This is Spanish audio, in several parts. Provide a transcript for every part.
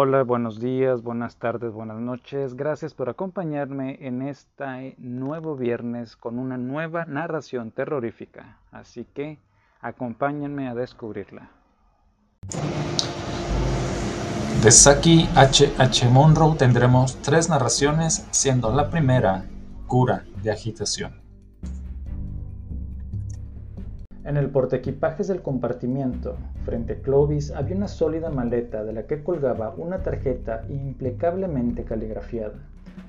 Hola, buenos días, buenas tardes, buenas noches. Gracias por acompañarme en este nuevo viernes con una nueva narración terrorífica. Así que acompáñenme a descubrirla. De Saki H. H. Monroe tendremos tres narraciones, siendo la primera Cura de Agitación. En el portaequipajes del compartimiento, frente a Clovis, había una sólida maleta de la que colgaba una tarjeta impecablemente caligrafiada.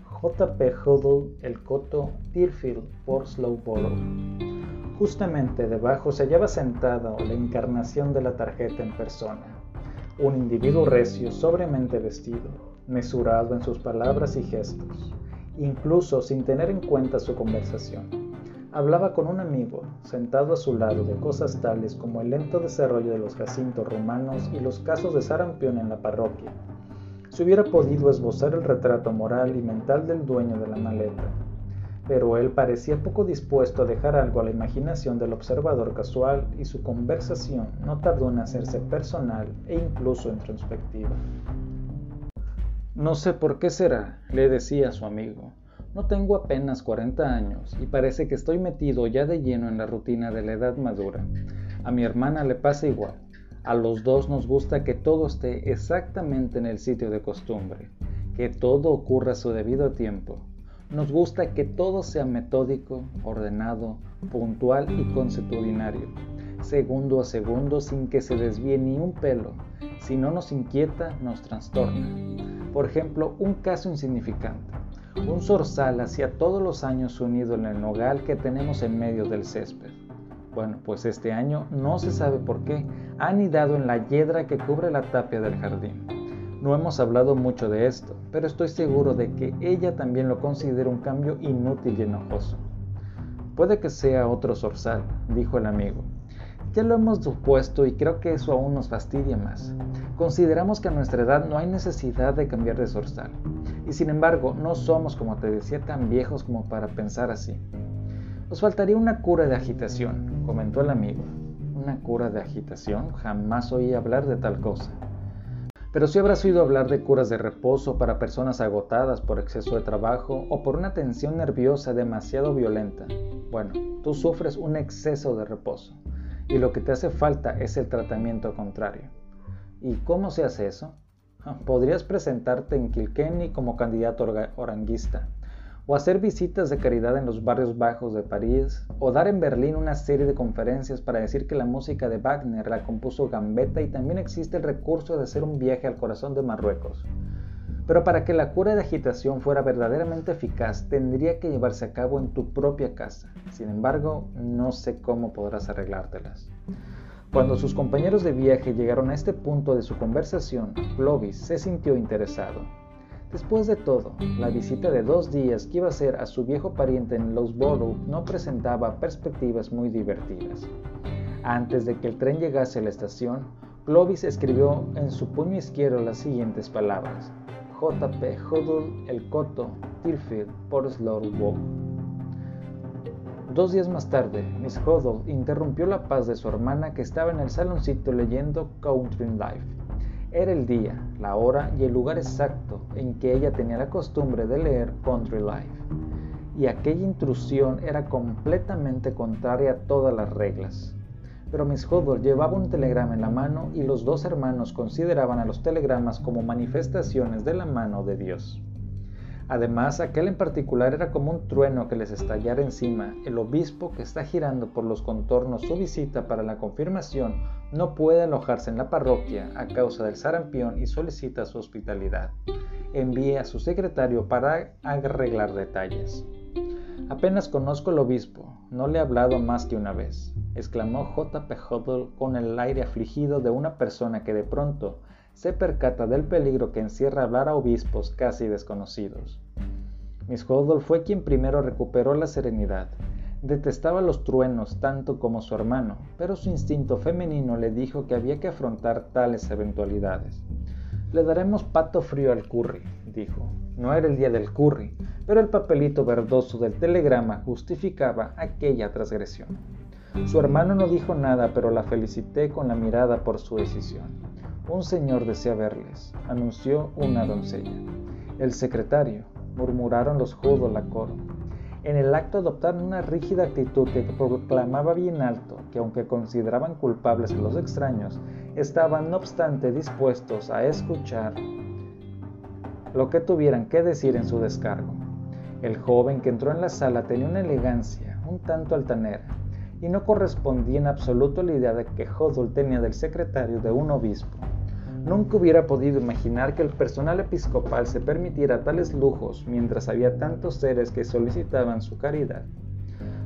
J.P. Huddle, El Coto, Deerfield, por Slowborough. Justamente debajo se hallaba sentada la encarnación de la tarjeta en persona. Un individuo recio, sobremente vestido, mesurado en sus palabras y gestos, incluso sin tener en cuenta su conversación Hablaba con un amigo, sentado a su lado, de cosas tales como el lento desarrollo de los jacintos romanos y los casos de sarampión en la parroquia. Se hubiera podido esbozar el retrato moral y mental del dueño de la maleta, pero él parecía poco dispuesto a dejar algo a la imaginación del observador casual y su conversación no tardó en hacerse personal e incluso introspectiva. No sé por qué será, le decía a su amigo, no tengo apenas 40 años y parece que estoy metido ya de lleno en la rutina de la edad madura. A mi hermana le pasa igual. A los dos nos gusta que todo esté exactamente en el sitio de costumbre, que todo ocurra a su debido tiempo. Nos gusta que todo sea metódico, ordenado, puntual y consuetudinario, segundo a segundo sin que se desvíe ni un pelo. Si no nos inquieta, nos trastorna. Por ejemplo, un caso insignificante. Un zorzal hacía todos los años unido en el nogal que tenemos en medio del césped. Bueno, pues este año no se sabe por qué ha anidado en la hiedra que cubre la tapia del jardín. No hemos hablado mucho de esto, pero estoy seguro de que ella también lo considera un cambio inútil y enojoso. Puede que sea otro zorzal, dijo el amigo. Ya lo hemos supuesto y creo que eso aún nos fastidia más. Consideramos que a nuestra edad no hay necesidad de cambiar de zorzal. Y sin embargo, no somos, como te decía, tan viejos como para pensar así. Nos faltaría una cura de agitación, comentó el amigo. ¿Una cura de agitación? Jamás oí hablar de tal cosa. Pero si habrás oído hablar de curas de reposo para personas agotadas por exceso de trabajo o por una tensión nerviosa demasiado violenta. Bueno, tú sufres un exceso de reposo y lo que te hace falta es el tratamiento contrario. ¿Y cómo se hace eso? Podrías presentarte en Kilkenny como candidato oranguista, o hacer visitas de caridad en los barrios bajos de París, o dar en Berlín una serie de conferencias para decir que la música de Wagner la compuso Gambetta y también existe el recurso de hacer un viaje al corazón de Marruecos. Pero para que la cura de agitación fuera verdaderamente eficaz, tendría que llevarse a cabo en tu propia casa. Sin embargo, no sé cómo podrás arreglártelas. Cuando sus compañeros de viaje llegaron a este punto de su conversación, Clovis se sintió interesado. Después de todo, la visita de dos días que iba a hacer a su viejo pariente en Loughborough no presentaba perspectivas muy divertidas. Antes de que el tren llegase a la estación, Clovis escribió en su puño izquierdo las siguientes palabras: J.P. Huddle, El Coto, Tilfield, por Slowborough. Dos días más tarde, Miss Huddle interrumpió la paz de su hermana que estaba en el saloncito leyendo Country Life. Era el día, la hora y el lugar exacto en que ella tenía la costumbre de leer Country Life. Y aquella intrusión era completamente contraria a todas las reglas. Pero Miss Huddle llevaba un telegrama en la mano y los dos hermanos consideraban a los telegramas como manifestaciones de la mano de Dios. Además, aquel en particular era como un trueno que les estallara encima. El obispo que está girando por los contornos su visita para la confirmación no puede alojarse en la parroquia a causa del sarampión y solicita su hospitalidad. Envíe a su secretario para arreglar detalles. Apenas conozco al obispo, no le he hablado más que una vez, exclamó J.P. Huddle con el aire afligido de una persona que de pronto se percata del peligro que encierra hablar a obispos casi desconocidos. Miss Huddle fue quien primero recuperó la serenidad. Detestaba los truenos tanto como su hermano, pero su instinto femenino le dijo que había que afrontar tales eventualidades. Le daremos pato frío al curry, dijo. No era el día del curry, pero el papelito verdoso del telegrama justificaba aquella transgresión. Su hermano no dijo nada, pero la felicité con la mirada por su decisión. Un señor desea verles, anunció una doncella. El secretario, murmuraron los judos la coro. En el acto adoptaron una rígida actitud que proclamaba bien alto que aunque consideraban culpables a los extraños, estaban no obstante dispuestos a escuchar lo que tuvieran que decir en su descargo. El joven que entró en la sala tenía una elegancia un tanto altanera y no correspondía en absoluto a la idea de que Hodul tenía del secretario de un obispo. Nunca hubiera podido imaginar que el personal episcopal se permitiera tales lujos mientras había tantos seres que solicitaban su caridad.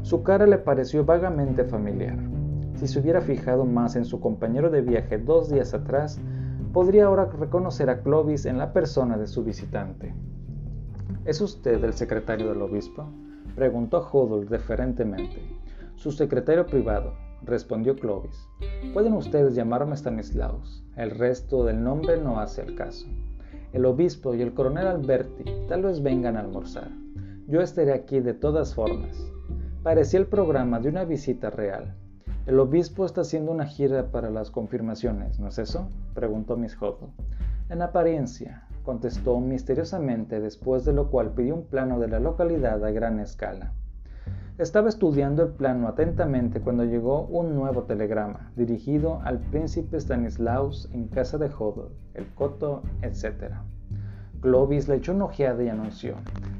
Su cara le pareció vagamente familiar. Si se hubiera fijado más en su compañero de viaje dos días atrás, podría ahora reconocer a Clovis en la persona de su visitante. ¿Es usted el secretario del obispo? preguntó Hodul deferentemente. Su secretario privado, respondió Clovis. Pueden ustedes llamarme Stanislaus. El resto del nombre no hace el caso. El obispo y el coronel Alberti tal vez vengan a almorzar. Yo estaré aquí de todas formas. Parecía el programa de una visita real. El obispo está haciendo una gira para las confirmaciones, ¿no es eso? preguntó Miss Hodel. En apariencia, contestó misteriosamente, después de lo cual pidió un plano de la localidad a gran escala. Estaba estudiando el plano atentamente cuando llegó un nuevo telegrama, dirigido al príncipe Stanislaus en casa de Hodel, el Coto, etc. Clovis le echó una ojeada y anunció: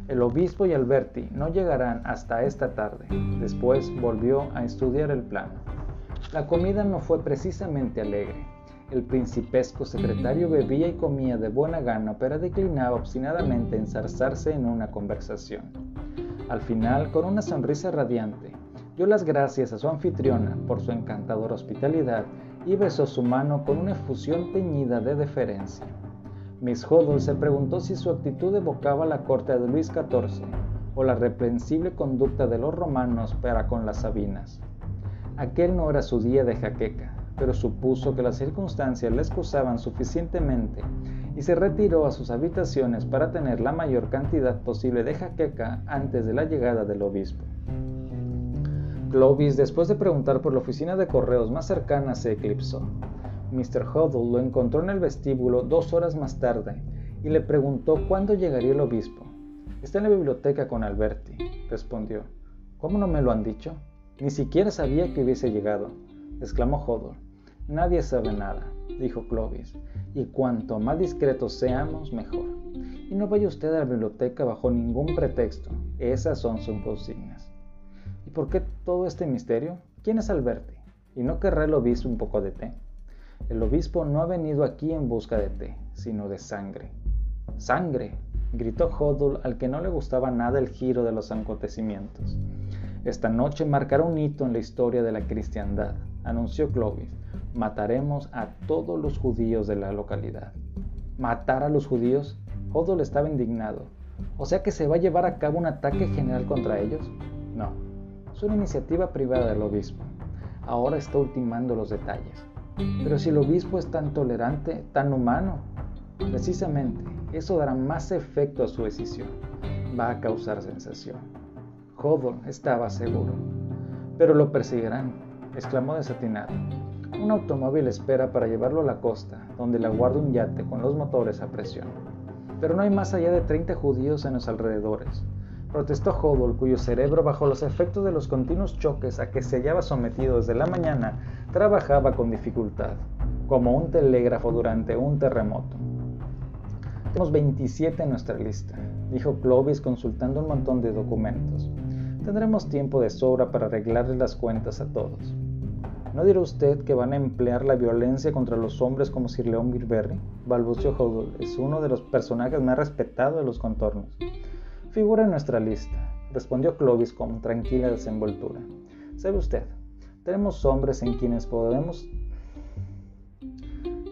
el obispo y Alberti no llegarán hasta esta tarde. Después volvió a estudiar el plano. La comida no fue precisamente alegre. El principesco secretario bebía y comía de buena gana, pero declinaba obstinadamente enzarzarse en una conversación. Al final, con una sonrisa radiante, dio las gracias a su anfitriona por su encantadora hospitalidad y besó su mano con una efusión teñida de deferencia. Miss Hodel se preguntó si su actitud evocaba la corte de Luis XIV o la reprensible conducta de los romanos para con las Sabinas. Aquel no era su día de jaqueca, pero supuso que las circunstancias le excusaban suficientemente y se retiró a sus habitaciones para tener la mayor cantidad posible de jaqueca antes de la llegada del obispo. Clovis, después de preguntar por la oficina de correos más cercana, se eclipsó. Mr. Huddle lo encontró en el vestíbulo dos horas más tarde y le preguntó cuándo llegaría el obispo. Está en la biblioteca con Alberti, respondió. ¿Cómo no me lo han dicho? Ni siquiera sabía que hubiese llegado, exclamó Huddle. Nadie sabe nada, dijo Clovis, y cuanto más discretos seamos, mejor. Y no vaya usted a la biblioteca bajo ningún pretexto, esas son sus consignas. ¿Y por qué todo este misterio? ¿Quién es Alberti? ¿Y no querrá el obispo un poco de té? El obispo no ha venido aquí en busca de té, sino de sangre. ¡Sangre! gritó Hodul, al que no le gustaba nada el giro de los acontecimientos. Esta noche marcará un hito en la historia de la cristiandad, anunció Clovis. Mataremos a todos los judíos de la localidad. ¿Matar a los judíos? Hodul estaba indignado. ¿O sea que se va a llevar a cabo un ataque general contra ellos? No, es una iniciativa privada del obispo. Ahora está ultimando los detalles. Pero si el obispo es tan tolerante, tan humano, precisamente eso dará más efecto a su decisión. Va a causar sensación. Hodor estaba seguro. Pero lo perseguirán, exclamó desatinado. Un automóvil espera para llevarlo a la costa, donde le aguarda un yate con los motores a presión. Pero no hay más allá de 30 judíos en los alrededores protestó Hodol, cuyo cerebro, bajo los efectos de los continuos choques a que se hallaba sometido desde la mañana, trabajaba con dificultad, como un telégrafo durante un terremoto. Tenemos 27 en nuestra lista, dijo Clovis consultando un montón de documentos. Tendremos tiempo de sobra para arreglarle las cuentas a todos. ¿No dirá usted que van a emplear la violencia contra los hombres como Sir León Birberry? balbuceó Hodol. Es uno de los personajes más respetados de los contornos. Figura en nuestra lista, respondió Clovis con tranquila desenvoltura. ¿Sabe usted? Tenemos hombres en quienes podemos...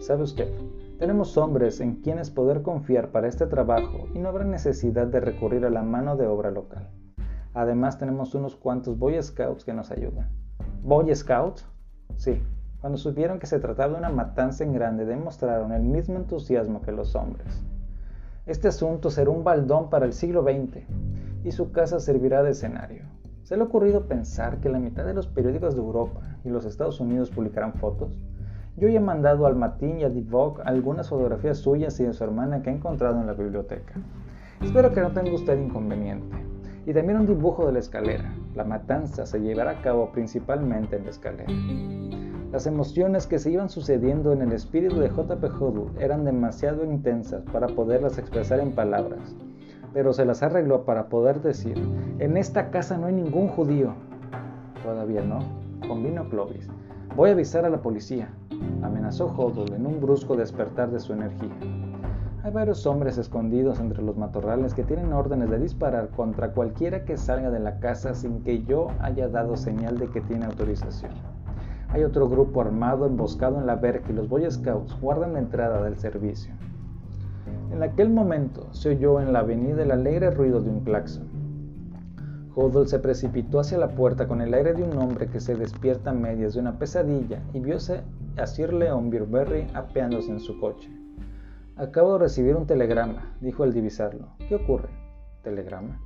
¿Sabe usted? Tenemos hombres en quienes poder confiar para este trabajo y no habrá necesidad de recurrir a la mano de obra local. Además tenemos unos cuantos Boy Scouts que nos ayudan. ¿Boy Scouts? Sí. Cuando supieron que se trataba de una matanza en grande demostraron el mismo entusiasmo que los hombres. Este asunto será un baldón para el siglo XX y su casa servirá de escenario. ¿Se le ha ocurrido pensar que la mitad de los periódicos de Europa y los Estados Unidos publicarán fotos? Yo ya he mandado al Matin y a Divok algunas fotografías suyas y de su hermana que he encontrado en la biblioteca. Espero que no tenga usted inconveniente. Y también un dibujo de la escalera. La matanza se llevará a cabo principalmente en la escalera. Las emociones que se iban sucediendo en el espíritu de J.P. Hoodle eran demasiado intensas para poderlas expresar en palabras, pero se las arregló para poder decir, en esta casa no hay ningún judío. Todavía no, convino Clovis. Voy a avisar a la policía, amenazó Hoodle en un brusco despertar de su energía. Hay varios hombres escondidos entre los matorrales que tienen órdenes de disparar contra cualquiera que salga de la casa sin que yo haya dado señal de que tiene autorización. Hay otro grupo armado emboscado en la verja y los Boy Scouts guardan la entrada del servicio. En aquel momento se oyó en la avenida el alegre ruido de un claxon. Hoddle se precipitó hacia la puerta con el aire de un hombre que se despierta a medias de una pesadilla y viose a Sir Leon Birberry apeándose en su coche. Acabo de recibir un telegrama, dijo al divisarlo. ¿Qué ocurre? ¿Telegrama?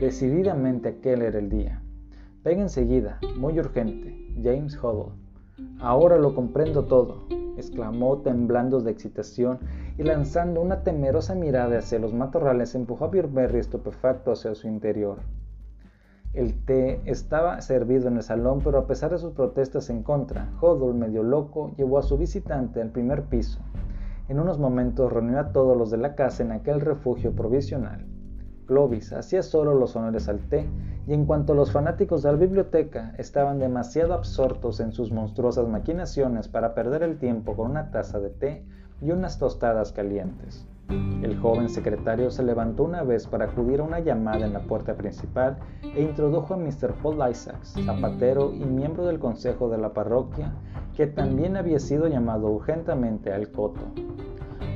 Decididamente aquel era el día. Venga enseguida, muy urgente. James Hoddle. Ahora lo comprendo todo, exclamó temblando de excitación y lanzando una temerosa mirada hacia los matorrales empujó a Birberry estupefacto hacia su interior. El té estaba servido en el salón, pero a pesar de sus protestas en contra, Hoddle, medio loco, llevó a su visitante al primer piso. En unos momentos reunió a todos los de la casa en aquel refugio provisional. Clovis hacía solo los honores al té, y en cuanto los fanáticos de la biblioteca estaban demasiado absortos en sus monstruosas maquinaciones para perder el tiempo con una taza de té y unas tostadas calientes. El joven secretario se levantó una vez para acudir a una llamada en la puerta principal e introdujo a Mr. Paul Isaacs, zapatero y miembro del consejo de la parroquia, que también había sido llamado urgentemente al coto.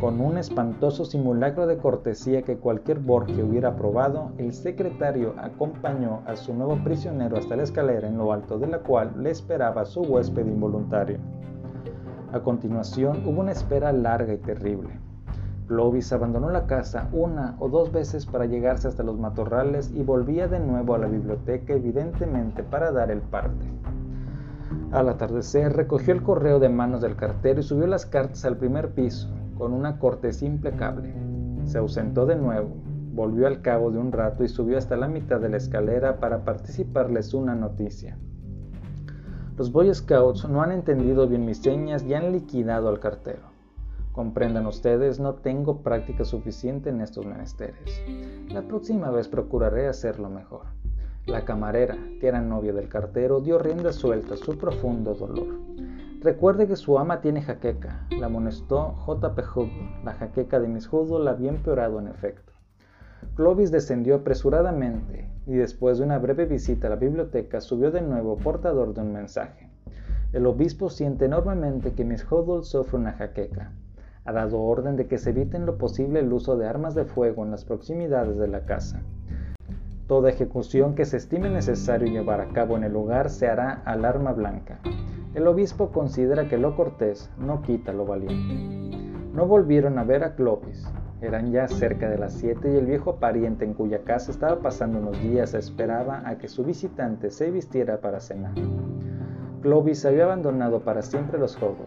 Con un espantoso simulacro de cortesía que cualquier Borgia hubiera aprobado, el secretario acompañó a su nuevo prisionero hasta la escalera en lo alto de la cual le esperaba su huésped involuntario. A continuación hubo una espera larga y terrible. Clovis abandonó la casa una o dos veces para llegarse hasta los matorrales y volvía de nuevo a la biblioteca evidentemente para dar el parte. Al atardecer recogió el correo de manos del cartero y subió las cartas al primer piso, con una cortesía implacable. Se ausentó de nuevo, volvió al cabo de un rato y subió hasta la mitad de la escalera para participarles una noticia. Los Boy Scouts no han entendido bien mis señas y han liquidado al cartero. Comprendan ustedes, no tengo práctica suficiente en estos menesteres. La próxima vez procuraré hacerlo mejor. La camarera, que era novia del cartero, dio rienda suelta a su profundo dolor. Recuerde que su ama tiene jaqueca, la amonestó J.P. Hood. La jaqueca de Miss Hood la había empeorado en efecto. Clovis descendió apresuradamente y después de una breve visita a la biblioteca subió de nuevo portador de un mensaje. El obispo siente enormemente que Miss Hoddle sufre una jaqueca. Ha dado orden de que se evite en lo posible el uso de armas de fuego en las proximidades de la casa. Toda ejecución que se estime necesario llevar a cabo en el lugar se hará al arma blanca. El obispo considera que lo cortés no quita lo valiente. No volvieron a ver a Clovis. Eran ya cerca de las siete y el viejo pariente en cuya casa estaba pasando unos días esperaba a que su visitante se vistiera para cenar. Clovis había abandonado para siempre los Hoddle,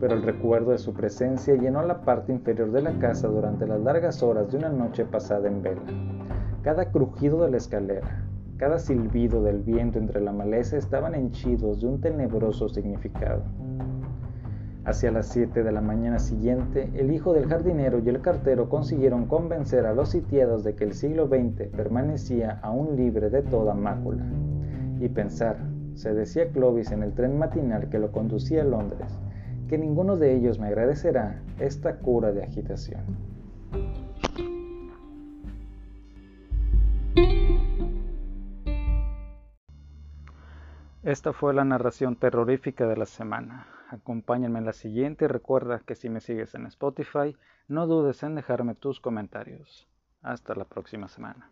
pero el recuerdo de su presencia llenó la parte inferior de la casa durante las largas horas de una noche pasada en vela. Cada crujido de la escalera, cada silbido del viento entre la maleza estaban henchidos de un tenebroso significado. Hacia las 7 de la mañana siguiente, el hijo del jardinero y el cartero consiguieron convencer a los sitiados de que el siglo XX permanecía aún libre de toda mácula. Y pensar, se decía Clovis en el tren matinal que lo conducía a Londres, que ninguno de ellos me agradecerá esta cura de agitación. Esta fue la narración terrorífica de la semana. Acompáñenme en la siguiente y recuerda que si me sigues en Spotify, no dudes en dejarme tus comentarios. Hasta la próxima semana.